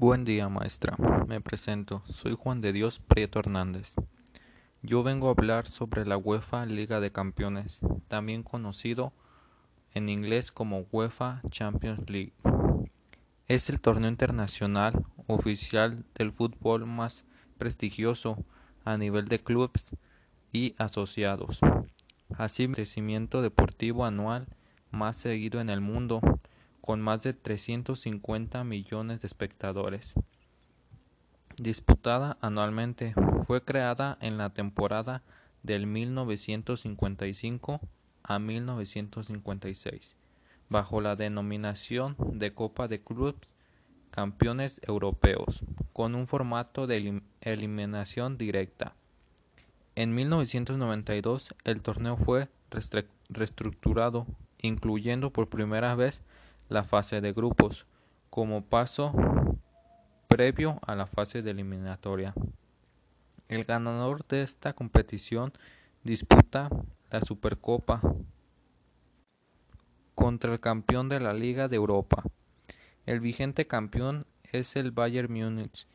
Buen día, maestra. Me presento. Soy Juan de Dios Prieto Hernández. Yo vengo a hablar sobre la UEFA Liga de Campeones, también conocido en inglés como UEFA Champions League. Es el torneo internacional oficial del fútbol más prestigioso a nivel de clubes y asociados. Así, el crecimiento deportivo anual más seguido en el mundo con más de 350 millones de espectadores. Disputada anualmente, fue creada en la temporada del 1955 a 1956, bajo la denominación de Copa de Clubes Campeones Europeos, con un formato de eliminación directa. En 1992 el torneo fue reestructurado, incluyendo por primera vez la fase de grupos como paso previo a la fase de eliminatoria. El ganador de esta competición disputa la Supercopa contra el campeón de la Liga de Europa. El vigente campeón es el Bayern Múnich